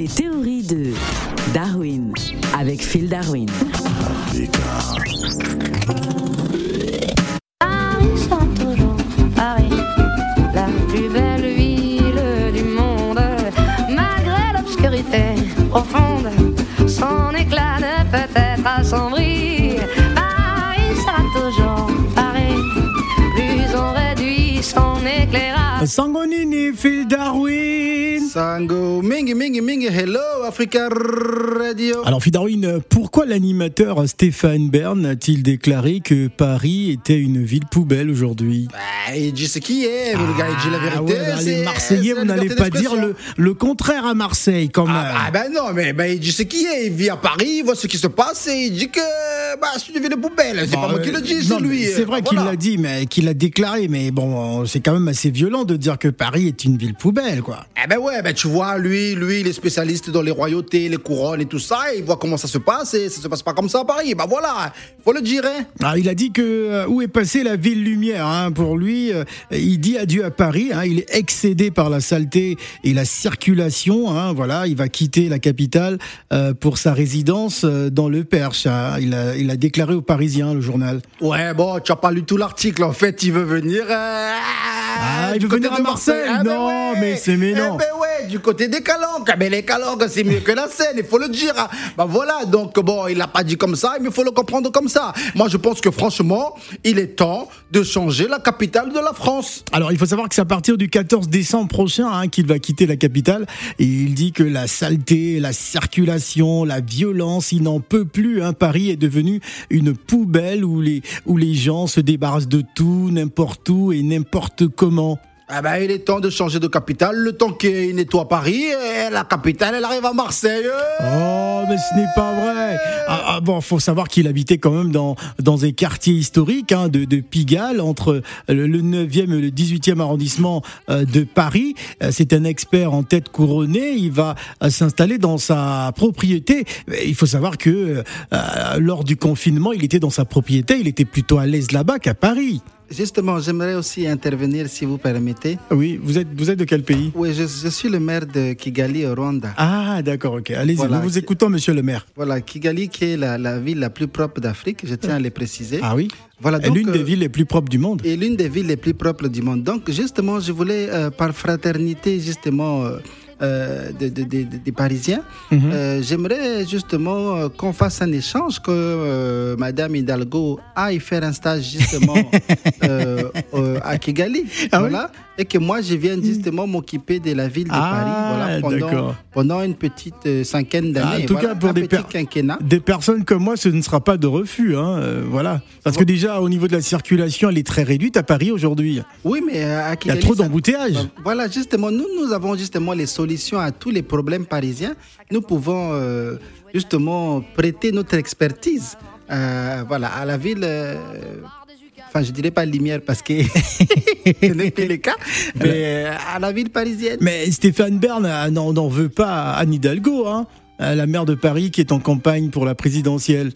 Les théories de Darwin avec Phil Darwin. Paris toujours Paris, la plus belle ville du monde. Malgré l'obscurité profonde, son éclat ne peut être assombri. Paris sera toujours Paris, plus on réduit son éclairage. Sangonini, Phil Darwin. Sango, mingi, mingi, mingi, hello, Africa Radio. Alors, Darwin, pourquoi l'animateur Stéphane Bern a-t-il déclaré que Paris était une ville poubelle aujourd'hui? Bah, il dit ce qui est, le gars, il dit la vérité. ouais, bah, les Marseillais, vous n'allez pas dire le, le contraire à Marseille, quand même. Ah, ah, ben non, mais ben, il dit ce qui est, il vit à Paris, il voit ce qui se passe et il dit que bah, c'est une ville poubelle. C'est pas moi qui le dis, c'est lui. C'est vrai qu'il l'a dit, mais qu'il l'a déclaré. Mais bon, c'est quand même assez violent de dire que Paris est une ville poubelle, quoi. Eh ben ouais, ben tu vois, lui, lui, il est spécialiste dans les royautés, les couronnes et tout ça, et il voit comment ça se passe, et ça se passe pas comme ça à Paris. Bah voilà, faut le dire, hein. Alors, il a dit que euh, où est passée la ville lumière hein, Pour lui, euh, il dit adieu à Paris. hein, il est excédé par la saleté et la circulation. hein, voilà, il va quitter la capitale euh, pour sa résidence euh, dans le Perche. hein. il, a, il a déclaré aux Parisiens, le journal. Ouais, bon, tu as pas lu tout l'article. En fait, il veut venir. euh, Ah, il veut venir à Marseille. Ah, ben Non, ouais. mais c'est mais non. Eh ben du côté des calanques. Ah, Mais les calanques, c'est mieux que la Seine, il faut le dire. Bah voilà, donc bon, il l'a pas dit comme ça, mais il faut le comprendre comme ça. Moi, je pense que franchement, il est temps de changer la capitale de la France. Alors, il faut savoir que c'est à partir du 14 décembre prochain hein, qu'il va quitter la capitale. Et il dit que la saleté, la circulation, la violence, il n'en peut plus. hein. Paris est devenu une poubelle où les, où les gens se débarrassent de tout, n'importe où et n'importe comment. Ah ben, il est temps de changer de capitale. Le temps qu'il nettoie Paris, et la capitale, elle arrive à Marseille. Oh, mais ce n'est pas vrai. Ah, ah, bon, faut savoir qu'il habitait quand même dans dans un quartier historique hein, de, de Pigalle, entre le, le 9e et le 18e arrondissement euh, de Paris. Euh, C'est un expert en tête couronnée. Il va euh, s'installer dans sa propriété. Il faut savoir que euh, lors du confinement, il était dans sa propriété. Il était plutôt à l'aise là-bas qu'à Paris. Justement, j'aimerais aussi intervenir, si vous permettez. Oui, vous êtes vous êtes de quel pays? Oui, je, je suis le maire de Kigali, au Rwanda. Ah, d'accord, ok. Allez-y, Voilà. nous vous écoutons, Monsieur le maire. Voilà, Kigali qui est la, la ville la plus propre d'Afrique, je tiens à le préciser. Ah oui? Voilà, Et L'une des villes les plus propres du monde. Et l'une des villes les plus propres du monde. Donc, justement, je voulais, euh, par fraternité, justement, euh, euh, des de, de- de- des Parisiens, Mhm. euh, j'aimerais justement euh, qu'on fasse un échange, que euh, Madame Hidalgo aille faire un stage, justement, euh, euh, à Kigali. Ah oui voilà. Et que moi, je vienne justement m'occuper de la ville de Ah, Paris voilà, pendant, pendant une petite euh, cinquaine d'années. en tout Voilà, cas, pour des per-. Des personnes comme moi, ce ne sera pas de refus, hein, euh, voilà. Parce que déjà, au niveau de la circulation, elle est très réduite à Paris aujourd'hui. Oui, mais euh, à Il y a trop d'embouteillages. Euh, Voilà, justement, nous, nous avons justement les solutions à tous les problèmes parisiens. Nous pouvons euh, justement prêter notre expertise voilà, à la ville. Enfin, je dirais pas lumière parce que ce n'est plus le cas, mais euh, à la ville parisienne. Mais Stéphane Bern euh, n'en veut pas à Anne Hidalgo, hein, la maire de Paris qui est en campagne pour la présidentielle.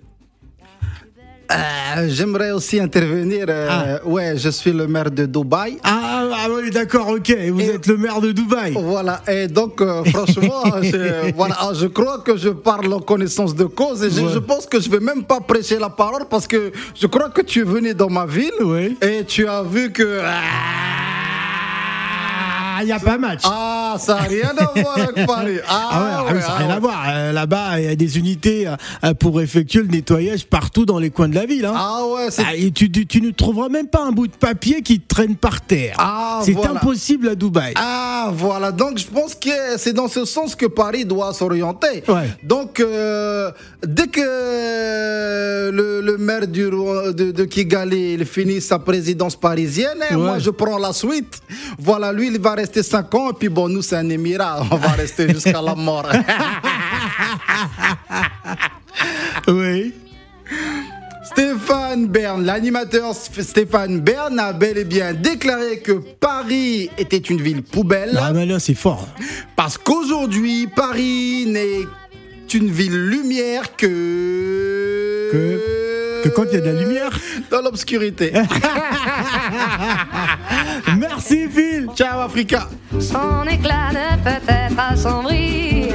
Euh, J'aimerais aussi intervenir. euh, Ouais, je suis le maire de Dubaï. Ah, ah oui, d'accord, ok. Vous Et- êtes le maire de Dubaï. Voilà, et donc euh, franchement, je, voilà, je crois que je parle en connaissance de cause et je, Ouais. je pense que je vais même pas prêcher la parole parce que je crois que tu es venu dans ma ville et tu as vu que. Ah, il n'y a pas match. Ah, ça n'a rien à voir avec Paris. Ah ouais, ah oui, ça n'a ah rien à voir. Euh, Là-bas, il y a des unités euh, euh, pour effectuer le nettoyage partout dans les coins de la ville. Hein. Ah ouais, c'est. Ah, et tu, tu, tu ne trouveras même pas un bout de papier qui traîne par terre. Ah, C'est voilà. impossible à Dubaï. Ah voilà, donc je pense que c'est dans ce sens que Paris doit s'orienter. Ouais. Donc euh, dès que le, le maire du, de, de Kigali il finit sa présidence parisienne, hein, Ouais. moi je prends la suite. Voilà, lui il va rester 5 ans et puis bon nous un émirat, on va rester jusqu'à la mort. Oui. Stéphane Bern, l'animateur Stéphane Bern a bel et bien déclaré que Paris était une ville poubelle. Ah, mais là, c'est fort. Parce qu'aujourd'hui, Paris n'est une ville lumière que. Que- que quand il y a de la lumière Dans l'obscurité. Phil. Ciao, Africa. Son éclat ne peut être assombri.